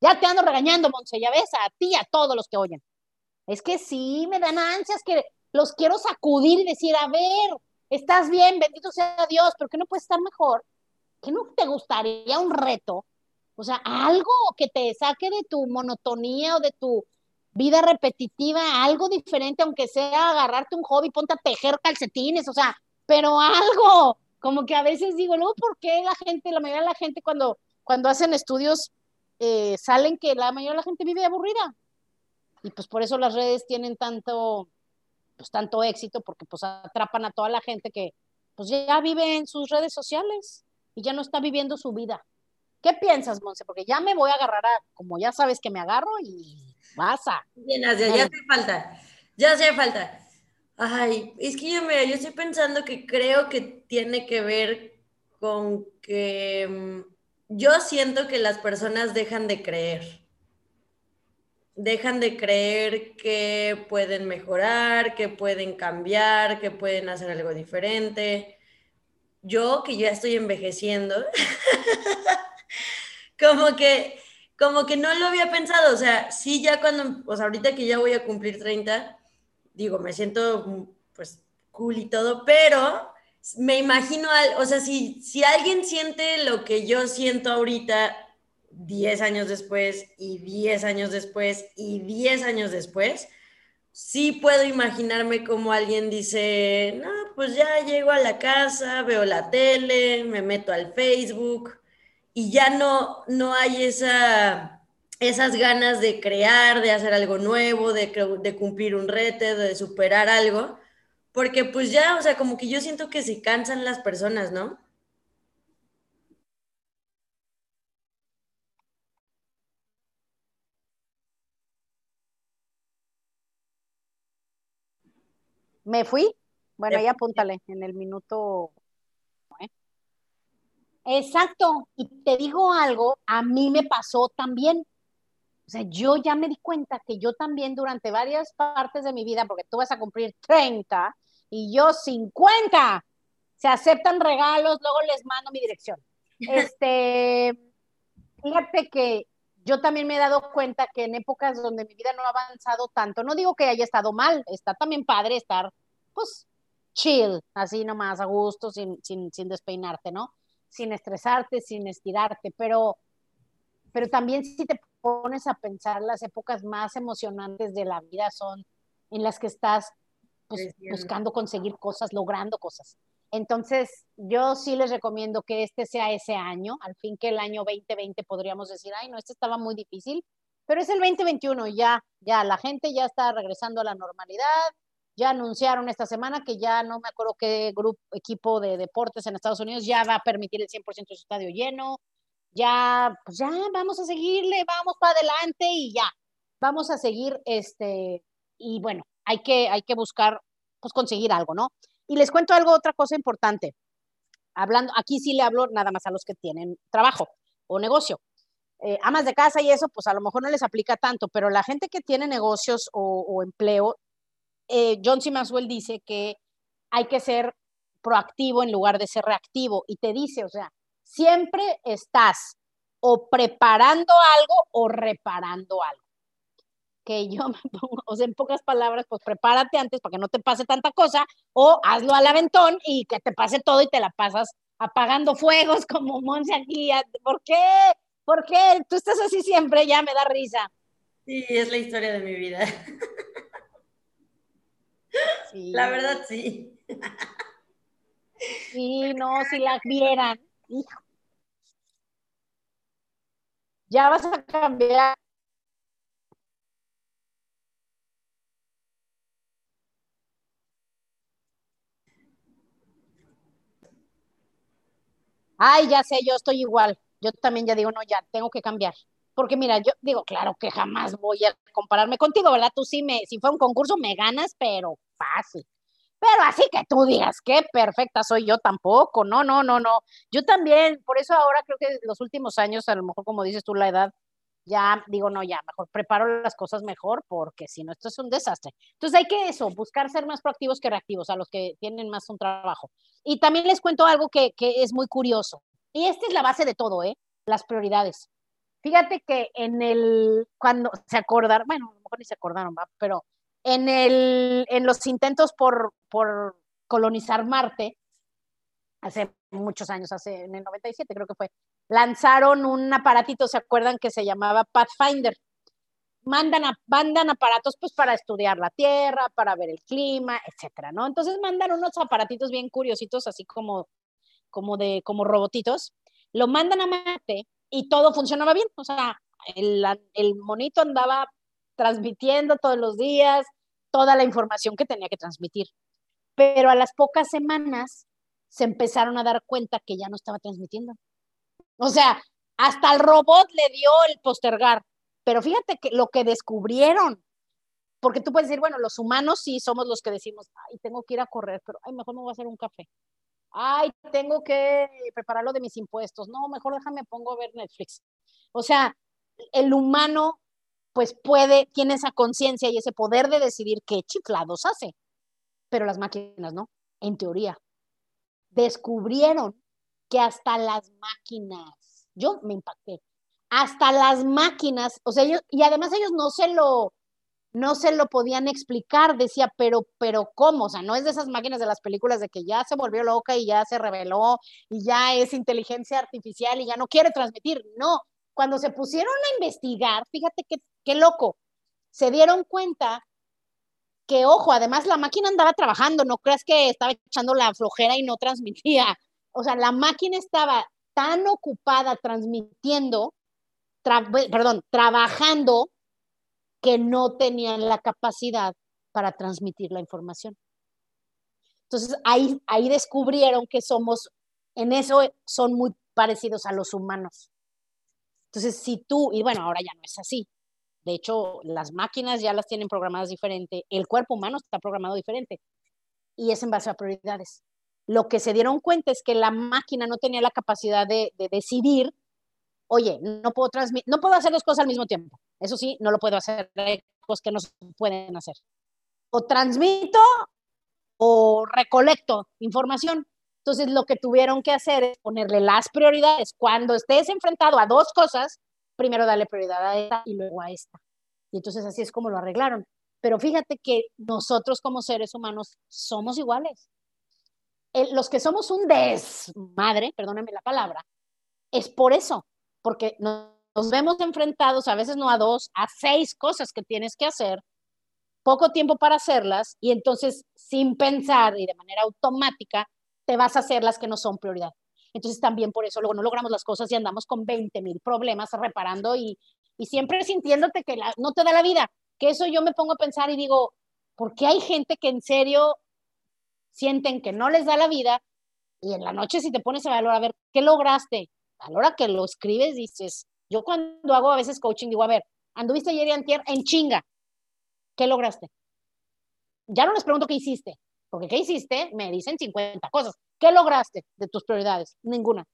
Ya te ando regañando, Monse, ves, a ti y a todos los que oyen. Es que sí, me dan ansias que los quiero sacudir y decir, a ver, estás bien, bendito sea Dios, pero ¿qué no puedes estar mejor? ¿Qué no te gustaría un reto? O sea, algo que te saque de tu monotonía o de tu vida repetitiva, algo diferente, aunque sea agarrarte un hobby, ponte a tejer calcetines, o sea, pero algo, como que a veces digo, no, ¿por qué la gente, la mayoría de la gente cuando, cuando hacen estudios eh, salen que la mayoría de la gente vive aburrida? Y pues por eso las redes tienen tanto, pues tanto éxito porque pues atrapan a toda la gente que pues ya vive en sus redes sociales y ya no está viviendo su vida. ¿Qué piensas, Monse? Porque ya me voy a agarrar a, como ya sabes que me agarro y pasa. Bien, ya hace falta, ya hace falta. Ay, es que yo, mira, yo estoy pensando que creo que tiene que ver con que mm, yo siento que las personas dejan de creer dejan de creer que pueden mejorar, que pueden cambiar, que pueden hacer algo diferente. Yo, que ya estoy envejeciendo, como que como que no lo había pensado, o sea, sí ya cuando, pues ahorita que ya voy a cumplir 30, digo, me siento pues cool y todo, pero me imagino, o sea, si, si alguien siente lo que yo siento ahorita 10 años después y 10 años después y 10 años después, sí puedo imaginarme como alguien dice, no, pues ya llego a la casa, veo la tele, me meto al Facebook y ya no, no hay esa, esas ganas de crear, de hacer algo nuevo, de, de cumplir un reto, de superar algo, porque pues ya, o sea, como que yo siento que se cansan las personas, ¿no? ¿Me fui? Bueno, ahí apúntale en el minuto. Exacto. Y te digo algo, a mí me pasó también. O sea, yo ya me di cuenta que yo también durante varias partes de mi vida, porque tú vas a cumplir 30 y yo 50, se aceptan regalos, luego les mando mi dirección. Este, fíjate que yo también me he dado cuenta que en épocas donde mi vida no ha avanzado tanto, no digo que haya estado mal, está también padre estar, pues, chill, así nomás, a gusto, sin, sin, sin despeinarte, ¿no? Sin estresarte, sin estirarte, pero, pero también si te pones a pensar, las épocas más emocionantes de la vida son en las que estás pues, buscando conseguir cosas, logrando cosas. Entonces, yo sí les recomiendo que este sea ese año, al fin que el año 2020 podríamos decir, ay, no, este estaba muy difícil, pero es el 2021, ya, ya, la gente ya está regresando a la normalidad, ya anunciaron esta semana que ya no me acuerdo qué grupo, equipo de deportes en Estados Unidos ya va a permitir el 100% de su estadio lleno, ya, pues ya, vamos a seguirle, vamos para adelante y ya, vamos a seguir, este, y bueno, hay que, hay que buscar, pues conseguir algo, ¿no? Y les cuento algo, otra cosa importante. Hablando, aquí sí le hablo nada más a los que tienen trabajo o negocio. eh, amas de casa y eso, pues a lo mejor no les aplica tanto, pero la gente que tiene negocios o, empleo, eh, John C. Maxwell dice que hay que ser proactivo en lugar de ser reactivo y te dice, o sea, siempre estás o preparando algo o reparando algo. Que yo me pongo, o sea, en pocas palabras, pues prepárate antes para que no te pase tanta cosa o hazlo al aventón y que te pase todo y te la pasas apagando fuegos como Monse aquí. ¿Por qué? ¿Por qué? Tú estás así siempre, ya me da risa. Sí, es la historia de mi vida. La verdad, sí. Sí, no, si la vieran. Hijo. Ya vas a cambiar. Ay, ya sé, yo estoy igual. Yo también ya digo, no, ya tengo que cambiar. Porque mira, yo digo, claro que jamás voy a compararme contigo, ¿verdad? Tú sí me, si fue un concurso me ganas, pero fácil. Pero así que tú digas, qué perfecta soy yo tampoco, no, no, no, no. Yo también, por eso ahora creo que los últimos años, a lo mejor como dices tú, la edad, ya digo, no, ya, mejor preparo las cosas mejor porque si no, esto es un desastre. Entonces hay que eso, buscar ser más proactivos que reactivos a los que tienen más un trabajo. Y también les cuento algo que, que es muy curioso. Y esta es la base de todo, ¿eh? Las prioridades. Fíjate que en el, cuando se acordaron, bueno, a lo mejor ni se acordaron, ¿va? pero en, el, en los intentos por, por colonizar Marte, hace muchos años, hace en el 97 creo que fue, lanzaron un aparatito, ¿se acuerdan? Que se llamaba Pathfinder. Mandan, a, mandan aparatos pues para estudiar la Tierra, para ver el clima, etcétera, ¿no? Entonces mandan unos aparatitos bien curiositos, así como, como de, como robotitos, lo mandan a Marte y todo funcionaba bien, o sea, el, el monito andaba transmitiendo todos los días, toda la información que tenía que transmitir. Pero a las pocas semanas se empezaron a dar cuenta que ya no estaba transmitiendo. O sea, hasta el robot le dio el postergar. Pero fíjate que lo que descubrieron, porque tú puedes decir, bueno, los humanos sí somos los que decimos, ay, tengo que ir a correr, pero ay, mejor me voy a hacer un café. Ay, tengo que preparar lo de mis impuestos. No, mejor déjame pongo a ver Netflix. O sea, el humano pues puede, tiene esa conciencia y ese poder de decidir qué chiflados hace. Pero las máquinas no, en teoría. Descubrieron que hasta las máquinas, yo me impacté, hasta las máquinas, o sea, ellos, y además ellos no se lo, no se lo podían explicar, decía, pero, pero ¿cómo? O sea, no es de esas máquinas de las películas de que ya se volvió loca y ya se reveló y ya es inteligencia artificial y ya no quiere transmitir, no, cuando se pusieron a investigar, fíjate qué, loco, se dieron cuenta que, ojo, además la máquina andaba trabajando, no creas que estaba echando la flojera y no transmitía. O sea, la máquina estaba tan ocupada transmitiendo, perdón, trabajando, que no tenían la capacidad para transmitir la información. Entonces, ahí, ahí descubrieron que somos, en eso son muy parecidos a los humanos. Entonces, si tú, y bueno, ahora ya no es así. De hecho, las máquinas ya las tienen programadas diferente, el cuerpo humano está programado diferente y es en base a prioridades. Lo que se dieron cuenta es que la máquina no tenía la capacidad de, decidir, oye, no puedo no puedo hacer dos cosas al mismo tiempo. Eso sí, no lo puedo hacer, hay cosas que no se pueden hacer. O transmito o recolecto información. Entonces, lo que tuvieron que hacer es ponerle las prioridades. Cuando estés enfrentado a dos cosas, primero dale prioridad a esta y luego a esta. Y entonces así es como lo arreglaron. Pero fíjate que nosotros como seres humanos somos iguales. los que somos un desmadre, perdónenme la palabra, es por eso, porque nos vemos enfrentados a veces no a dos, a seis cosas que tienes que hacer, poco tiempo para hacerlas y entonces sin pensar y de manera automática te vas a hacer las que no son prioridad. Entonces también por eso luego no logramos las cosas y andamos con 20 mil problemas reparando y, y siempre sintiéndote que no te da la vida. Que eso yo me pongo a pensar y digo, ¿por qué hay gente que en serio sienten que no les da la vida y en la noche si te pones a valorar, a ver, ¿qué lograste? A la hora que lo escribes dices, yo cuando hago a veces coaching digo, a ver, anduviste ayer y antier en chinga, ¿qué lograste? Ya no les pregunto qué hiciste, porque ¿qué hiciste? Me dicen 50 cosas. ¿Qué lograste de tus prioridades? Ninguna.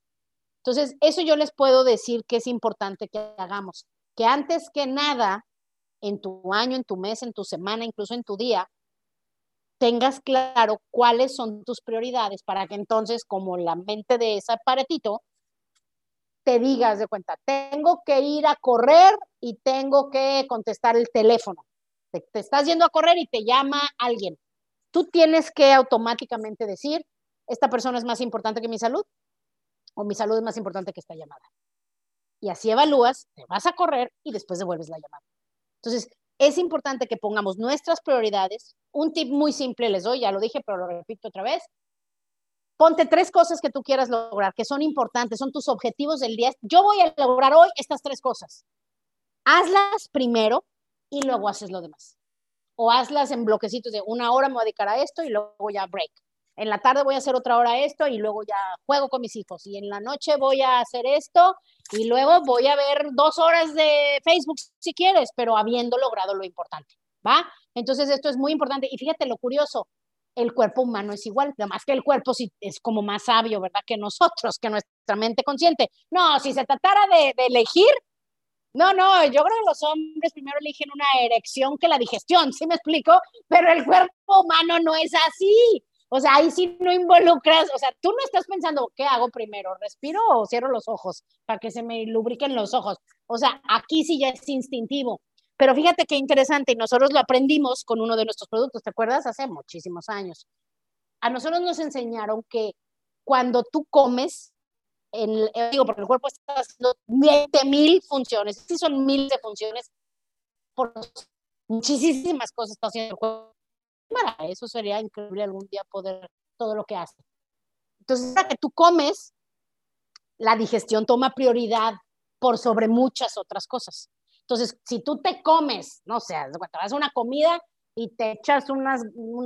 Entonces, eso yo les puedo decir que es importante que hagamos, que antes que nada, en tu año, en tu mes, en tu semana, incluso en tu día, tengas claro cuáles son tus prioridades para que entonces, como la mente de ese aparatito, te digas de cuenta, tengo que ir a correr y tengo que contestar el teléfono. Te, te, estás yendo a correr y te llama alguien. Tú tienes que automáticamente decir, esta persona es más importante que mi salud o mi salud es más importante que esta llamada. Y así evalúas, te vas a correr y después devuelves la llamada. Entonces, es importante que pongamos nuestras prioridades. Un tip muy simple les doy, ya lo dije, pero lo repito otra vez. Ponte tres cosas que tú quieras lograr, que son importantes, son tus objetivos del día. Yo voy a lograr hoy estas tres cosas. Hazlas primero y luego haces lo demás. O hazlas en bloquecitos de una hora me voy a dedicar a esto y luego ya break en la tarde voy a hacer otra hora esto y luego ya juego con mis hijos y en la noche voy a hacer esto y luego voy a ver dos horas de Facebook si quieres, pero habiendo logrado lo importante, ¿va? Entonces esto es muy importante y fíjate lo curioso, el cuerpo humano es igual, además que el cuerpo sí es como más sabio, ¿verdad? Que nosotros, que nuestra mente consciente. No, si se tratara de, de elegir, no, no, yo creo que los hombres primero eligen una erección que la digestión, ¿sí me explico? Pero el cuerpo humano no es así. O sea, ahí sí no involucras, o sea, tú no estás pensando, ¿qué hago primero? ¿Respiro o cierro los ojos para que se me lubriquen los ojos? O sea, aquí sí ya es instintivo. Pero fíjate qué interesante, y nosotros lo aprendimos con uno de nuestros productos, ¿te acuerdas? Hace muchísimos años. A nosotros nos enseñaron que cuando tú comes, en, eh, digo, porque el cuerpo está haciendo 20 mil funciones, sí son miles de funciones, por muchísimas cosas está haciendo el cuerpo eso sería increíble algún día poder todo lo que hace. Entonces, para que tú comes, la digestión toma prioridad por sobre muchas otras cosas. Entonces, si tú te comes, no sé, te vas a una comida y te echas unas,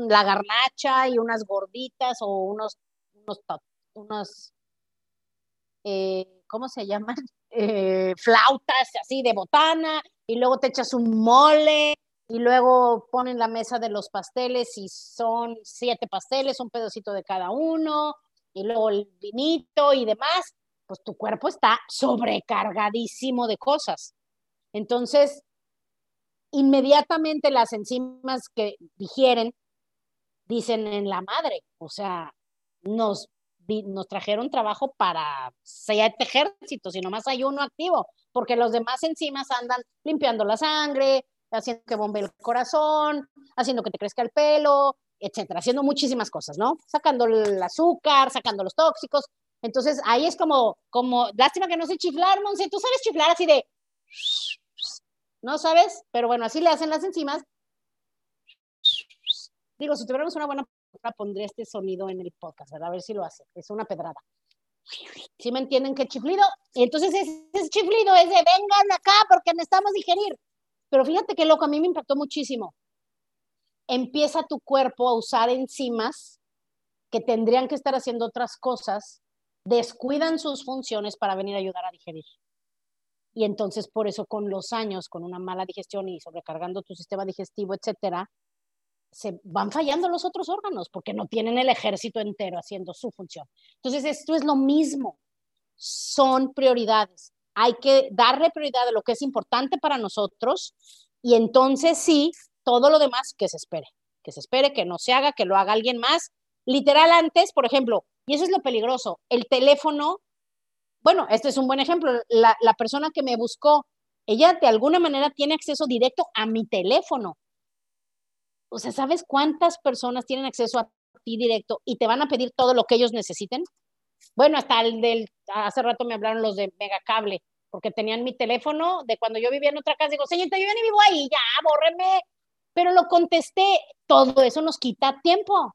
la garnacha y unas gorditas o unos, unos, unos eh, ¿cómo se llaman? Eh, flautas así de botana y luego te echas un mole y luego ponen la mesa de los pasteles y son siete pasteles, un pedacito de cada uno, y luego el vinito y demás, pues tu cuerpo está sobrecargadísimo de cosas. Entonces, inmediatamente las enzimas que digieren dicen en la madre, o sea, nos, nos trajeron trabajo para siete ejércitos y nomás hay uno activo, porque los demás enzimas andan limpiando la sangre, haciendo que bombe el corazón, haciendo que te crezca el pelo, etcétera, haciendo muchísimas cosas, ¿no? Sacando el azúcar, sacando los tóxicos. Entonces, ahí es como, como, lástima que no sé chiflar, Monse, tú sabes chiflar así de, ¿no sabes? Pero bueno, así le hacen las enzimas. Digo, si tuviéramos una buena pondría este sonido en el podcast, ¿verdad? A ver si lo hace. Es una pedrada. ¿Sí me entienden qué chiflido? Y entonces ese, ese chiflido es de vengan acá porque necesitamos digerir. Pero fíjate qué loco, a mí me impactó muchísimo. Empieza tu cuerpo a usar enzimas que tendrían que estar haciendo otras cosas, descuidan sus funciones para venir a ayudar a digerir. Y entonces por eso con los años, con una mala digestión y sobrecargando tu sistema digestivo, etcétera, se van fallando los otros órganos porque no tienen el ejército entero haciendo su función. Entonces esto es lo mismo, son prioridades hay que darle prioridad a lo que es importante para nosotros y entonces sí, todo lo demás que se espere, que se espere, que no se haga, que lo haga alguien más. Literal antes, por ejemplo, y eso es lo peligroso, el teléfono, bueno, este es un buen ejemplo, la, la persona que me buscó, ella de alguna manera tiene acceso directo a mi teléfono. O sea, ¿sabes cuántas personas tienen acceso a ti directo y te van a pedir todo lo que ellos necesiten? Bueno, hasta el del, hace rato me hablaron los de Megacable, porque tenían mi teléfono de cuando yo vivía en otra casa. Digo, señorita, yo ya ni vivo ahí, ya, bórreme. Pero lo contesté, todo eso nos quita tiempo.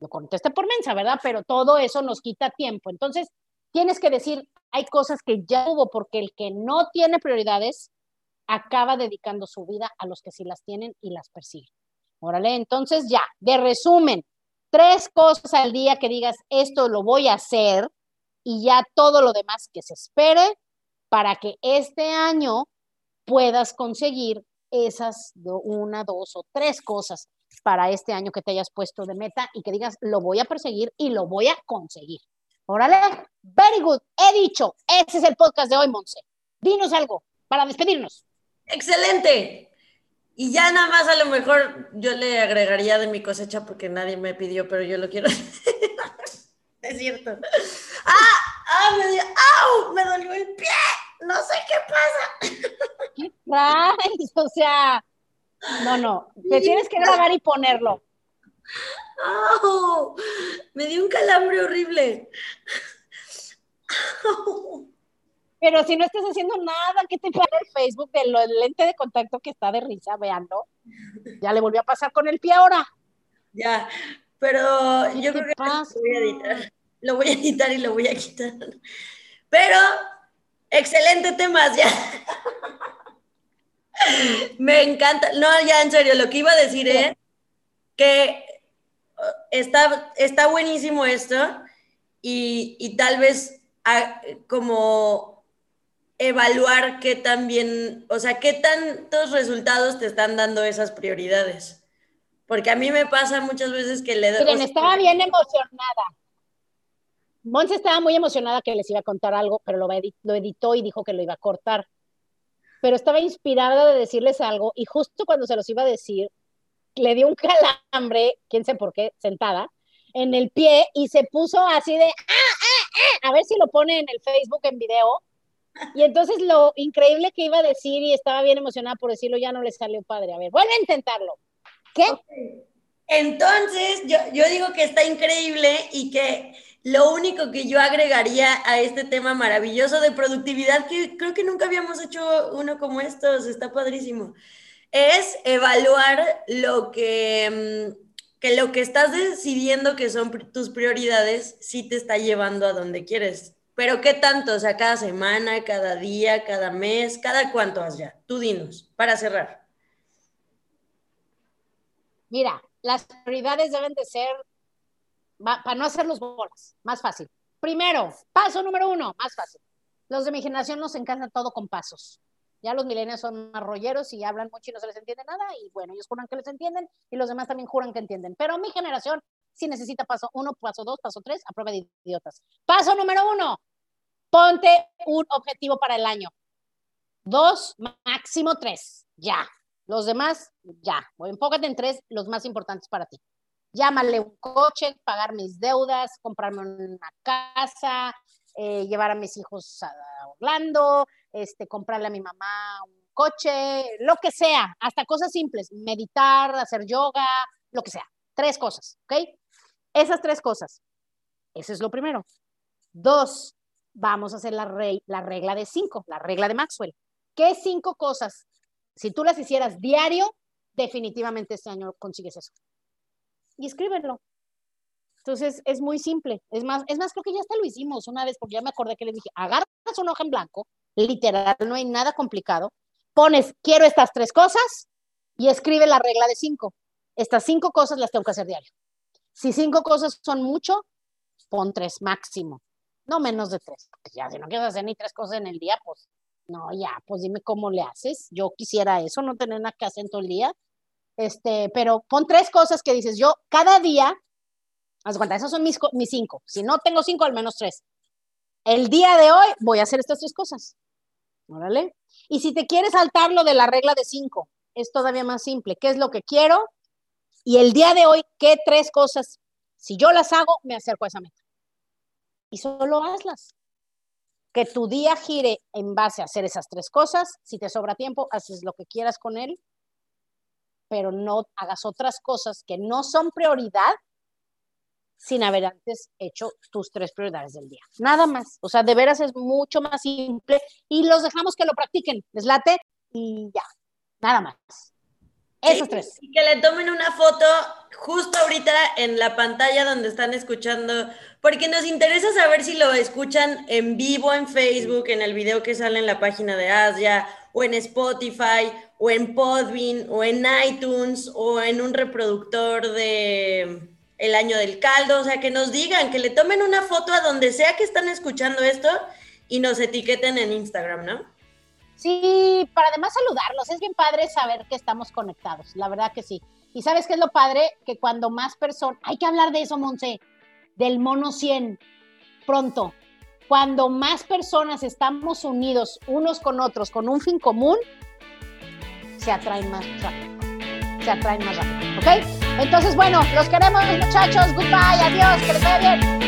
Lo contesté por mensa, ¿verdad? Pero todo eso nos quita tiempo. Entonces, tienes que decir, hay cosas que ya hubo, porque el que no tiene prioridades acaba dedicando su vida a los que sí las tienen y las persiguen. Órale, entonces ya, de resumen, tres cosas al día que digas, esto lo voy a hacer y ya todo lo demás que se espere para que este año puedas conseguir esas una, dos o tres cosas para este año que te hayas puesto de meta y que digas, lo voy a perseguir y lo voy a conseguir. Órale, very good. He dicho, ese es el podcast de hoy, Monse. Dinos algo para despedirnos. Excelente. Y ya nada más a lo mejor yo le agregaría de mi cosecha porque nadie me pidió, pero yo lo quiero. es cierto. ¡Ah! ¡Ah! Me, dio, ¡Au! me dolió el pie. No sé qué pasa. ¿Qué traes? O sea, no, no. Te tienes que grabar y ponerlo. ¡Au! Me dio un calambre horrible. Pero si no estás haciendo nada, ¿qué te pasa el Facebook del lente de contacto que está de risa, veanlo? Ya le volvió a pasar con el pie ahora. Ya, pero yo creo que lo voy a editar. Lo voy a editar y lo voy a quitar. Pero, excelente temas, ya. Me encanta. No, ya en serio, lo que iba a decir es que uh, está, está buenísimo esto y, y tal vez a, como evaluar qué tan bien, o sea, qué tantos resultados te están dando esas prioridades. Porque a mí me pasa muchas veces que le... Miren, estaba bien emocionada. Monse estaba muy emocionada que les iba a contar algo, pero lo, lo editó y dijo que lo iba a cortar. Pero estaba inspirada de decirles algo y justo cuando se los iba a decir, le dio un calambre, quién sé por qué, sentada, en el pie y se puso así de, ah, ah, ah", a ver si lo pone en el Facebook en video, y entonces lo increíble que iba a decir y estaba bien emocionada por decirlo, ya no le salió padre. A ver, vuelve a intentarlo. ¿Qué? Entonces, yo, yo digo que está increíble y que lo único que yo agregaría a este tema maravilloso de productividad, que creo que nunca habíamos hecho uno como estos, está padrísimo, es evaluar lo que, mm, que lo que estás decidiendo que son tus prioridades, sí te está llevando a donde quieres. Pero ¿qué tanto? O sea, cada semana, cada día, cada mes, cada cuánto ya. Tú dinos, para cerrar. Mira, las prioridades deben de ser, para no hacer los bolas, más fácil. Primero, paso número uno, más fácil. Los de mi generación nos encanta todo con pasos. Ya los milenios son más y hablan mucho y no se les entiende nada. Y bueno, ellos juran que les entienden y los demás también juran que entienden. Pero mi generación sí necesita paso uno, paso dos, paso tres, a prueba de idiotas. Paso número uno, Ponte un objetivo para el año. Dos, máximo tres. Ya. Los demás, ya. enfócate en tres, los más importantes para ti. Llámale un coche, pagar mis deudas, comprarme una casa, eh, llevar a mis hijos a Orlando, este, comprarle a mi mamá un coche, lo que sea, hasta cosas simples, meditar, hacer yoga, lo que sea. Tres cosas, ¿ok? Esas tres cosas. Ese es lo primero. Dos, vamos a hacer la, la regla de cinco, la regla de Maxwell. ¿Qué cinco cosas? Si tú las hicieras diario, definitivamente este año consigues eso. Y escríbelo. Entonces es muy simple. Es más, es más, creo que ya hasta lo hicimos una vez, porque ya me acordé que les dije, agarras una hoja en blanco, literal, no hay nada complicado, pones, quiero estas tres cosas y escribe la regla de cinco. Estas cinco cosas las tengo que hacer diario. Si cinco cosas son mucho, pon tres máximo no menos de tres, ya si no quieres hacer ni tres cosas en el día, pues no, ya, pues dime cómo le haces. Yo quisiera eso, no tener nada que hacer en todo el día. Este, pero pon tres cosas que dices, yo cada día, haz cuenta, esas son mis, mis cinco. Si no tengo cinco, al menos tres. El día de hoy voy a hacer estas tres cosas. Órale. Y si te quieres saltar lo de la regla de cinco, es todavía más simple. ¿Qué es lo que quiero? Y el día de hoy, ¿qué tres cosas? Si yo las hago, me acerco a esa meta y solo hazlas. Que tu día gire en base a hacer esas tres cosas. Si te sobra tiempo, haces lo que quieras con él, pero no hagas otras cosas que no son prioridad sin haber antes hecho tus tres prioridades del día. Nada más. O sea, de veras es mucho más simple y los dejamos que lo practiquen. Les late y ya. Nada más. Esos tres. Y que le tomen una foto justo ahorita en la pantalla donde están escuchando, porque nos interesa saber si lo escuchan en vivo en Facebook, en el video que sale en la página de Asia, o en Spotify, o en Podbean, o en iTunes, o en un reproductor de El Año del Caldo, o sea, que nos digan, que le tomen una foto a donde sea que están escuchando esto y nos etiqueten en Instagram, ¿no? Sí, para además saludarlos, es bien padre saber que estamos conectados, la verdad que sí. Y sabes qué es lo padre, que cuando más personas, hay que hablar de eso, Monse, del mono 100, pronto. Cuando más personas estamos unidos unos con otros, con un fin común, se atraen más rápido. Se atraen más rápido, ¿ok? Entonces, bueno, los queremos, muchachos. Goodbye, adiós, que les vaya bien.